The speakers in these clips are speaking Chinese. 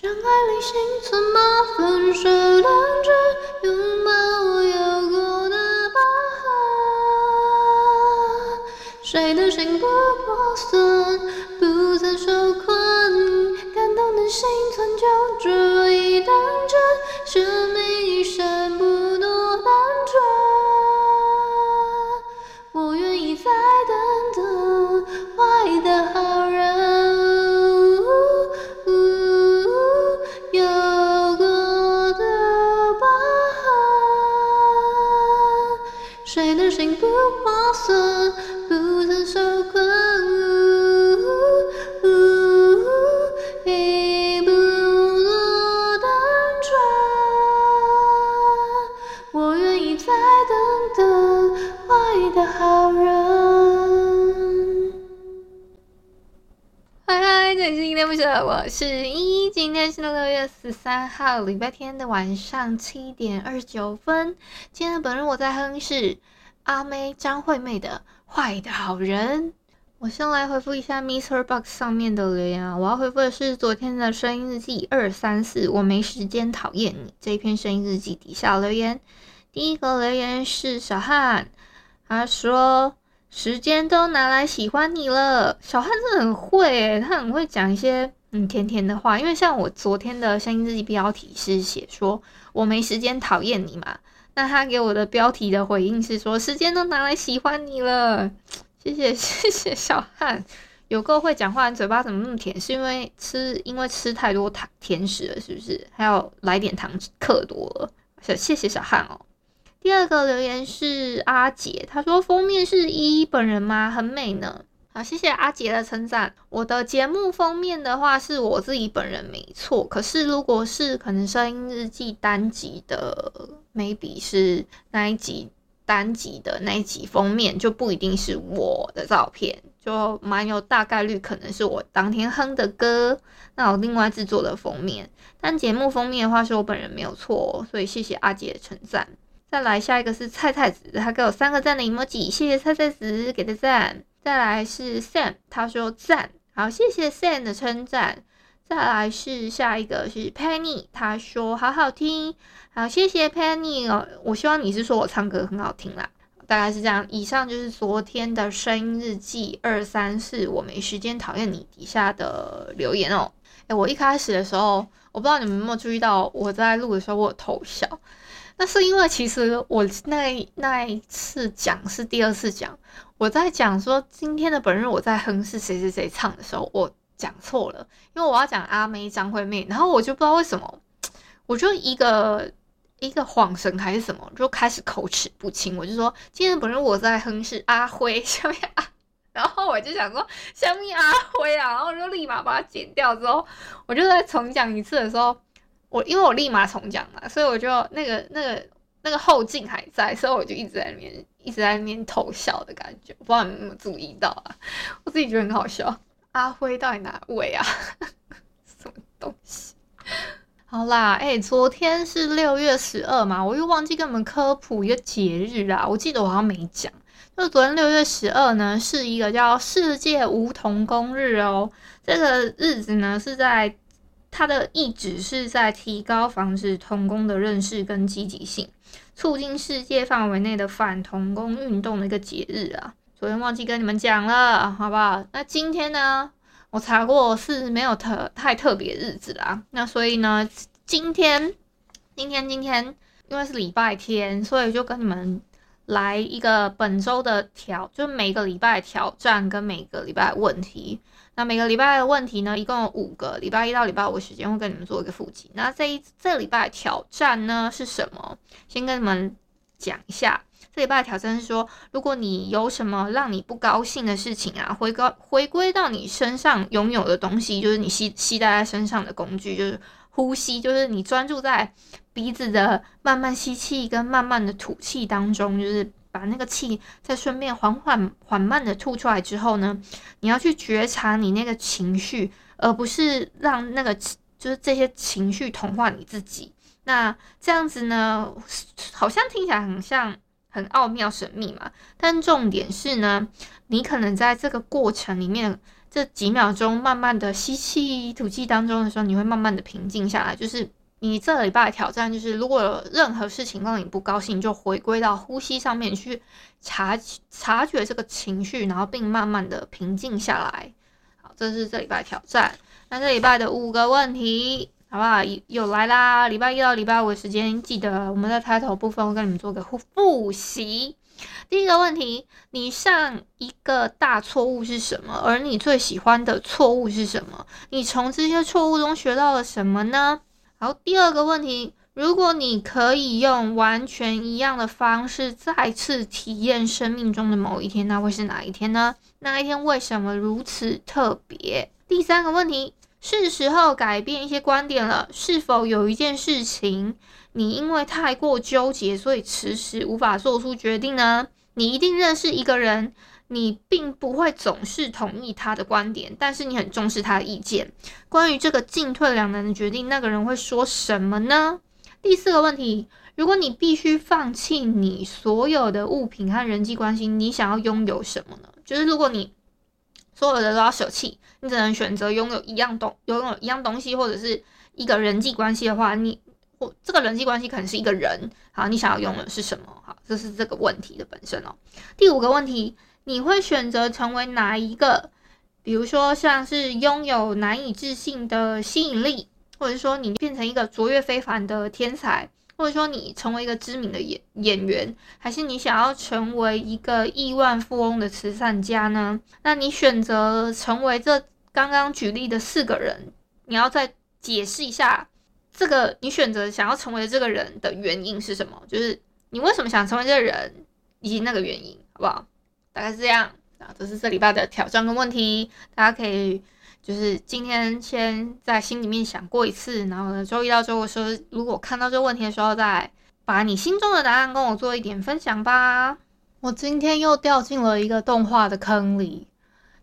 相爱里心存八分，手两只拥抱我有过的疤痕。谁的心不是六月十三号，礼拜天的晚上七点二十九分。今天的本日我在哼是阿妹张惠妹的《坏的好人》。我先来回复一下 Mister Box 上面的留言啊，我要回复的是昨天的声音日记二三四，我没时间讨厌你这一篇声音日记底下留言。第一个留言是小汉，他说时间都拿来喜欢你了。小汉真的很会诶，他很会讲一些。嗯，甜甜的话，因为像我昨天的声音日记标题是写说我没时间讨厌你嘛，那他给我的标题的回应是说时间都拿来喜欢你了，谢谢 谢谢小汉，有够会讲话，你嘴巴怎么那么甜？是因为吃因为吃太多糖甜食了，是不是？还要来点糖克多了？谢谢谢小汉哦。第二个留言是阿杰，他说封面是依依本人吗？很美呢。好，谢谢阿杰的称赞。我的节目封面的话是我自己本人没错，可是如果是可能声音日记单集的每笔是那一集单集的那一集封面就不一定是我的照片，就蛮有大概率可能是我当天哼的歌，那我另外制作的封面。但节目封面的话是我本人没有错，所以谢谢阿杰的称赞。再来下一个是菜菜子，他给我三个赞的 emoji，谢谢菜菜子给的赞。再来是 Sam，他说赞，好，谢谢 Sam 的称赞。再来是下一个是 Penny，他说好好听，好，谢谢 Penny 哦。我希望你是说我唱歌很好听啦，大概是这样。以上就是昨天的声音日记二三四，我没时间讨厌你底下的留言哦。诶，我一开始的时候，我不知道你们有没有注意到，我在录的时候我有偷笑。那是因为其实我那那一次讲是第二次讲，我在讲说今天的本日我在哼是谁谁谁唱的时候，我讲错了，因为我要讲阿妹张惠妹，然后我就不知道为什么，我就一个一个恍神还是什么，就开始口齿不清，我就说今天的本日我在哼是阿辉 下面啊，然后我就想说下面阿辉啊，然后我就立马把它剪掉之后，我就在重讲一次的时候。我因为我立马重讲嘛，所以我就那个那个那个后劲还在，所以我就一直在那边一直在那边偷笑的感觉，不知道你们有没有注意到啊？我自己觉得很好笑。阿辉到底哪位啊？什么东西？好啦，哎、昨天是六月十二嘛，我又忘记跟你们科普一个节日啦。我记得我好像没讲，就昨天六月十二呢，是一个叫世界无童工日哦。这个日子呢是在。它的意旨是在提高防止童工的认识跟积极性，促进世界范围内的反童工运动的一个节日啊。昨天忘记跟你们讲了，好不好？那今天呢，我查过是没有特太特别日子啦。那所以呢，今天今天今天因为是礼拜天，所以就跟你们来一个本周的挑，就是每个礼拜挑战跟每个礼拜问题。那每个礼拜的问题呢，一共有五个。礼拜一到礼拜五的时间会跟你们做一个复习。那这一这礼拜挑战呢是什么？先跟你们讲一下。这礼拜的挑战是说，如果你有什么让你不高兴的事情啊，回归回归到你身上拥有的东西，就是你吸吸带在身上的工具，就是呼吸，就是你专注在鼻子的慢慢吸气跟慢慢的吐气当中，就是把那个气再顺便缓缓缓慢的吐出来之后呢，你要去觉察你那个情绪，而不是让那个就是这些情绪同化你自己。那这样子呢，好像听起来很像。很奥妙神秘嘛，但重点是呢，你可能在这个过程里面，这几秒钟慢慢的吸气吐气当中的时候，你会慢慢的平静下来。就是你这礼拜挑战，就是如果任何事情让你不高兴，就回归到呼吸上面去察察觉这个情绪，然后并慢慢的平静下来。好，这是这礼拜挑战。那这礼拜的五个问题。好不好？又来啦！礼拜一到礼拜五的时间，记得我们在开头部分，会跟你们做个复复习。第一个问题，你上一个大错误是什么？而你最喜欢的错误是什么？你从这些错误中学到了什么呢？好，第二个问题，如果你可以用完全一样的方式再次体验生命中的某一天，那会是哪一天呢？那一天为什么如此特别？第三个问题。是时候改变一些观点了。是否有一件事情，你因为太过纠结，所以迟迟无法做出决定呢？你一定认识一个人，你并不会总是同意他的观点，但是你很重视他的意见。关于这个进退两难的决定，那个人会说什么呢？第四个问题：如果你必须放弃你所有的物品和人际关系，你想要拥有什么呢？就是如果你。所有的都要舍弃，你只能选择拥有一样东，拥有一样东西，或者是一个人际关系的话，你或这个人际关系可能是一个人，好，你想要拥有的是什么？好，这是这个问题的本身哦。第五个问题，你会选择成为哪一个？比如说，像是拥有难以置信的吸引力，或者说你变成一个卓越非凡的天才。或者说你成为一个知名的演演员，还是你想要成为一个亿万富翁的慈善家呢？那你选择成为这刚刚举例的四个人，你要再解释一下这个你选择想要成为这个人的原因是什么？就是你为什么想成为这个人，以及那个原因，好不好？大概是这样啊，这是这礼拜的挑战跟问题，大家可以。就是今天先在心里面想过一次，然后呢，周一到周五的时候，如果看到这个问题的时候，再把你心中的答案跟我做一点分享吧。我今天又掉进了一个动画的坑里，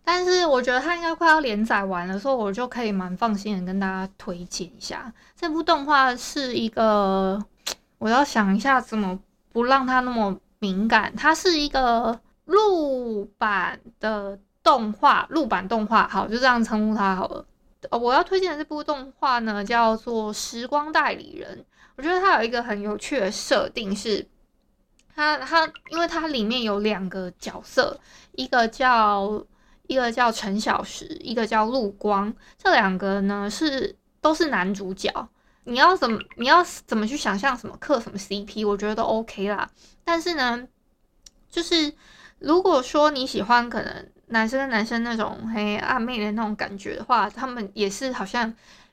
但是我觉得它应该快要连载完了，所以我就可以蛮放心的跟大家推荐一下。这部动画是一个，我要想一下怎么不让它那么敏感。它是一个陆版的。动画陆版动画，好，就这样称呼它好了。我要推荐的这部动画呢，叫做《时光代理人》。我觉得它有一个很有趣的设定是，它它，因为它里面有两个角色，一个叫一个叫陈小时，一个叫陆光。这两个呢是都是男主角。你要怎么你要怎么去想象什么嗑什么 CP，我觉得都 OK 啦。但是呢，就是如果说你喜欢可能。男生跟男生那种嘿暧昧的那种感觉的话，他们也是好像，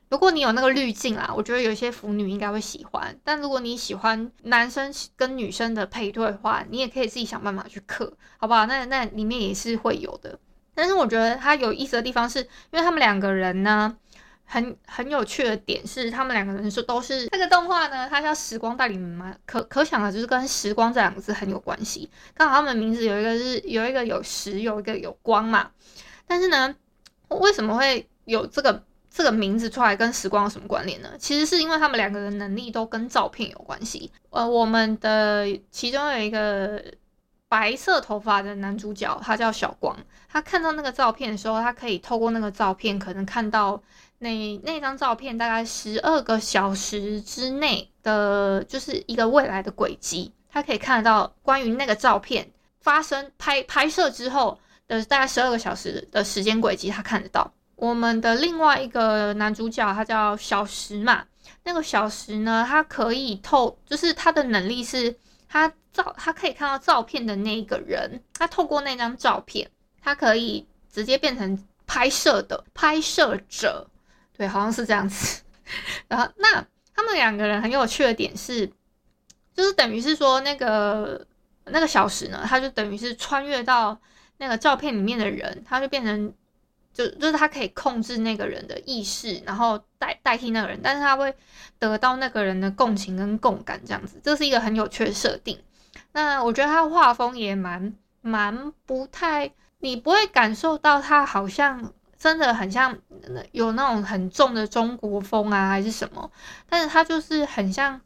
如果你有那个滤镜啊，我觉得有些腐女应该会喜欢。但如果你喜欢男生跟女生的配对的话，你也可以自己想办法去刻，好不好？那那里面也是会有的。但是我觉得它有意思的地方是，因为他们两个人呢。很很有趣的点是，他们两个人说都是这个动画呢，它叫《时光代理人》嘛，可可想的就是跟时光这两个字很有关系。刚好他们名字有一个是有一个有时，有一个有光嘛。但是呢，为什么会有这个这个名字出来，跟时光有什么关联呢？其实是因为他们两个人能力都跟照片有关系。呃，我们的其中有一个白色头发的男主角，他叫小光。他看到那个照片的时候，他可以透过那个照片，可能看到。那那张照片大概十二个小时之内的，就是一个未来的轨迹，他可以看得到关于那个照片发生拍拍摄之后的大概十二个小时的时间轨迹，他看得到。我们的另外一个男主角他叫小时嘛，那个小时呢，他可以透，就是他的能力是他照，他可以看到照片的那个人，他透过那张照片，他可以直接变成拍摄的拍摄者。对，好像是这样子。然后，那他们两个人很有趣的点是，就是等于是说那个那个小时呢，他就等于是穿越到那个照片里面的人，他就变成就就是他可以控制那个人的意识，然后代代替那个人，但是他会得到那个人的共情跟共感，这样子，这是一个很有趣的设定。那我觉得他画风也蛮蛮不太，你不会感受到他好像。真的很像有那种很重的中国风啊，还是什么？但是它就是很像，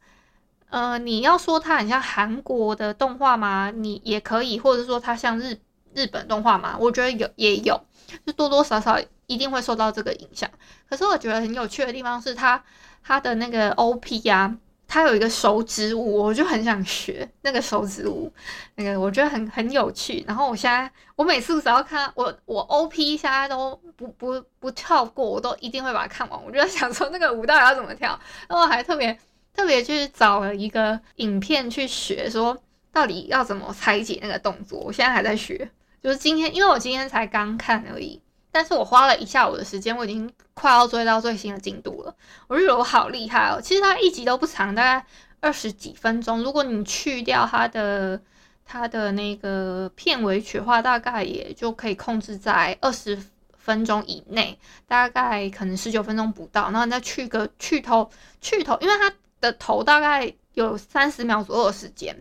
呃，你要说它很像韩国的动画吗？你也可以，或者说它像日日本动画吗？我觉得有也有，就多多少少一定会受到这个影响。可是我觉得很有趣的地方是他他的那个 OP 呀。他有一个手指舞，我就很想学那个手指舞，那个我觉得很很有趣。然后我现在，我每次只要看我我 OP，现在都不不不跳过，我都一定会把它看完。我就在想说那个舞到底要怎么跳，然后我还特别特别去找了一个影片去学，说到底要怎么拆解那个动作。我现在还在学，就是今天，因为我今天才刚看而已。但是我花了一下午的时间，我已经快要追到最新的进度了。我就觉得我好厉害哦！其实它一集都不长，大概二十几分钟。如果你去掉它的它的那个片尾曲的话，大概也就可以控制在二十分钟以内，大概可能十九分钟不到。然后你再去个去头去头，因为它的头大概有三十秒左右的时间，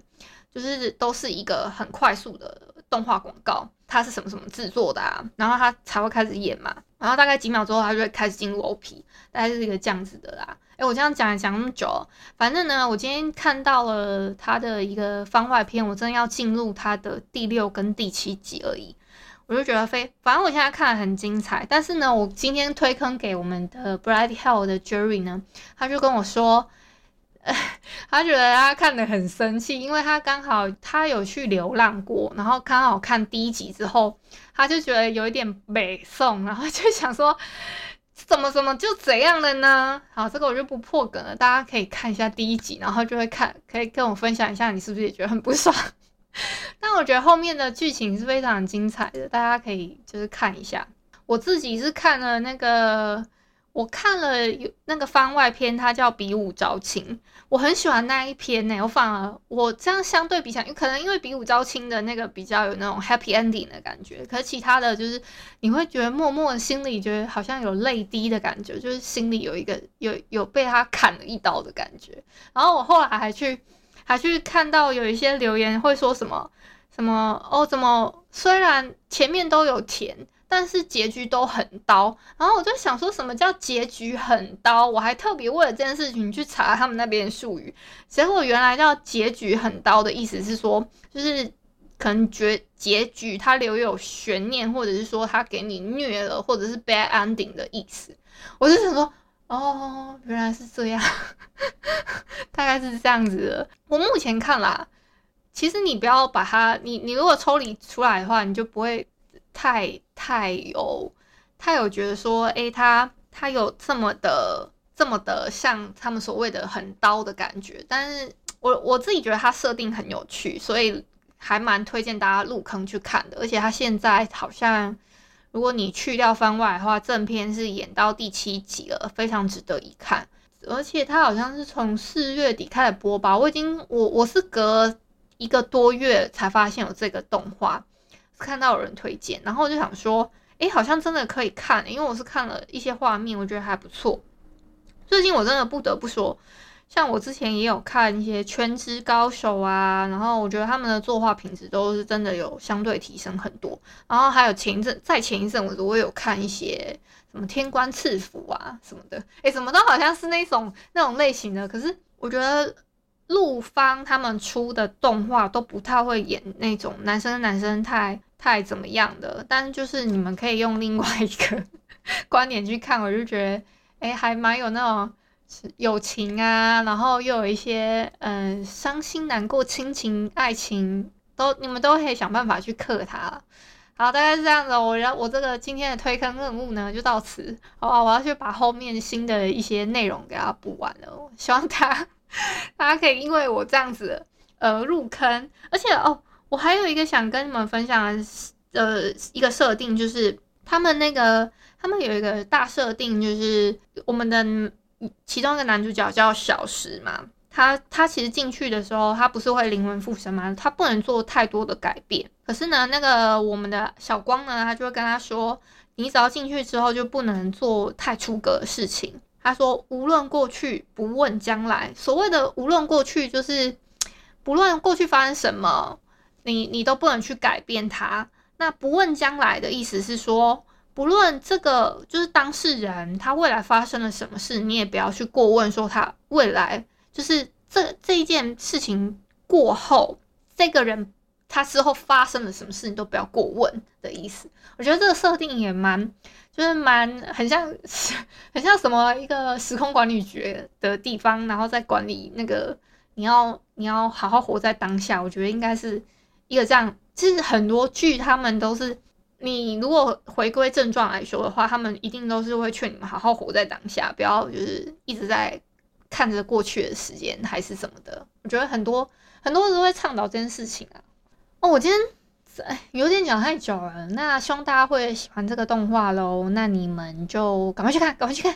就是都是一个很快速的动画广告。它是什么什么制作的啊？然后它才会开始演嘛，然后大概几秒之后，它就会开始进入 OP，大概是一个这样子的啦。诶，我这样讲讲那么久，反正呢，我今天看到了它的一个番外篇，我真的要进入它的第六跟第七集而已，我就觉得非，反正我现在看得很精彩。但是呢，我今天推坑给我们的 Bright Hell 的 Jerry 呢，他就跟我说。他觉得他看得很生气，因为他刚好他有去流浪过，然后刚好看第一集之后，他就觉得有一点北宋，然后就想说怎么怎么就这样了呢？好，这个我就不破梗了，大家可以看一下第一集，然后就会看，可以跟我分享一下，你是不是也觉得很不爽？但我觉得后面的剧情是非常精彩的，大家可以就是看一下。我自己是看了那个。我看了有那个番外篇，它叫《比武招亲》，我很喜欢那一篇呢、我反而我这样相对比起来，可能因为《比武招亲》的那个比较有那种 happy ending 的感觉，可是其他的就是你会觉得默默的心里觉得好像有泪滴的感觉，就是心里有一个有有被他砍了一刀的感觉。然后我后来还去还去看到有一些留言会说什么什么哦，怎么虽然前面都有甜。但是结局都很刀，然后我就想说什么叫结局很刀？我还特别为了这件事情去查他们那边术语，结果原来叫结局很刀的意思是说，就是可能结结局它留有悬念，或者是说他给你虐了，或者是 bad ending 的意思。我就想说，哦，原来是这样，大概是这样子的。我目前看啦，其实你不要把它，你你如果抽离出来的话，你就不会。太太有，太有觉得说，诶、他他有这么的这么的像他们所谓的很刀的感觉，但是我我自己觉得他设定很有趣，所以还蛮推荐大家入坑去看的。而且他现在好像，如果你去掉番外的话，正片是演到第七集了，非常值得一看。而且他好像是从四月底开始播吧，我已经我我是隔一个多月才发现有这个动画。看到有人推荐，然后我就想说，诶，好像真的可以看，因为我是看了一些画面，我觉得还不错。最近我真的不得不说，像我之前也有看一些《全职高手》啊，然后我觉得他们的作画品质都是真的有相对提升很多。然后还有前一阵，在前一阵，我我有看一些什么《天官赐福》啊什么的，诶，怎么都好像是那种那种类型的，可是我觉得。陆方他们出的动画都不太会演那种男生男生太太怎么样的，但就是你们可以用另外一个 观点去看，我就觉得诶，还蛮有那种友情啊，然后又有一些嗯伤心难过亲情爱情都你们都可以想办法去克它。好，大概是这样子，我然我这个今天的推坑任务呢就到此，好吧，我要去把后面新的一些内容给它补完了，希望他。大家可以因为我这样子呃入坑，而且哦，我还有一个想跟你们分享的呃一个设定，就是他们那个他们有一个大设定，就是我们的其中一个男主角叫小石嘛，他他其实进去的时候，他不是会灵魂附身吗？他不能做太多的改变。可是呢，那个我们的小光呢，他就会跟他说：“你只要进去之后，就不能做太出格的事情。”他说：“无论过去，不问将来。所谓的无论过去，就是不论过去发生什么，你你都不能去改变它。那不问将来的意思是说。”不论这个就是当事人，他未来发生了什么事，你也不要去过问说他未来就是这这一件事情过后，这个人他之后发生了什么事，你都不要过问的意思。我觉得这个设定也蛮，就是蛮很像 很像什么一个时空管理局的地方，然后再管理那个你要你要好好活在当下。我觉得应该是一个这样，其实很多剧他们都是。你如果回归正传来说的话，他们一定都是会劝你们好好活在当下，不要就是一直在看着过去的时间还是什么的。我觉得很多很多人都会倡导这件事情啊。哦，我今天 有点讲太久了，那希望大家会喜欢这个动画喽。那你们就赶快去看，赶快去看。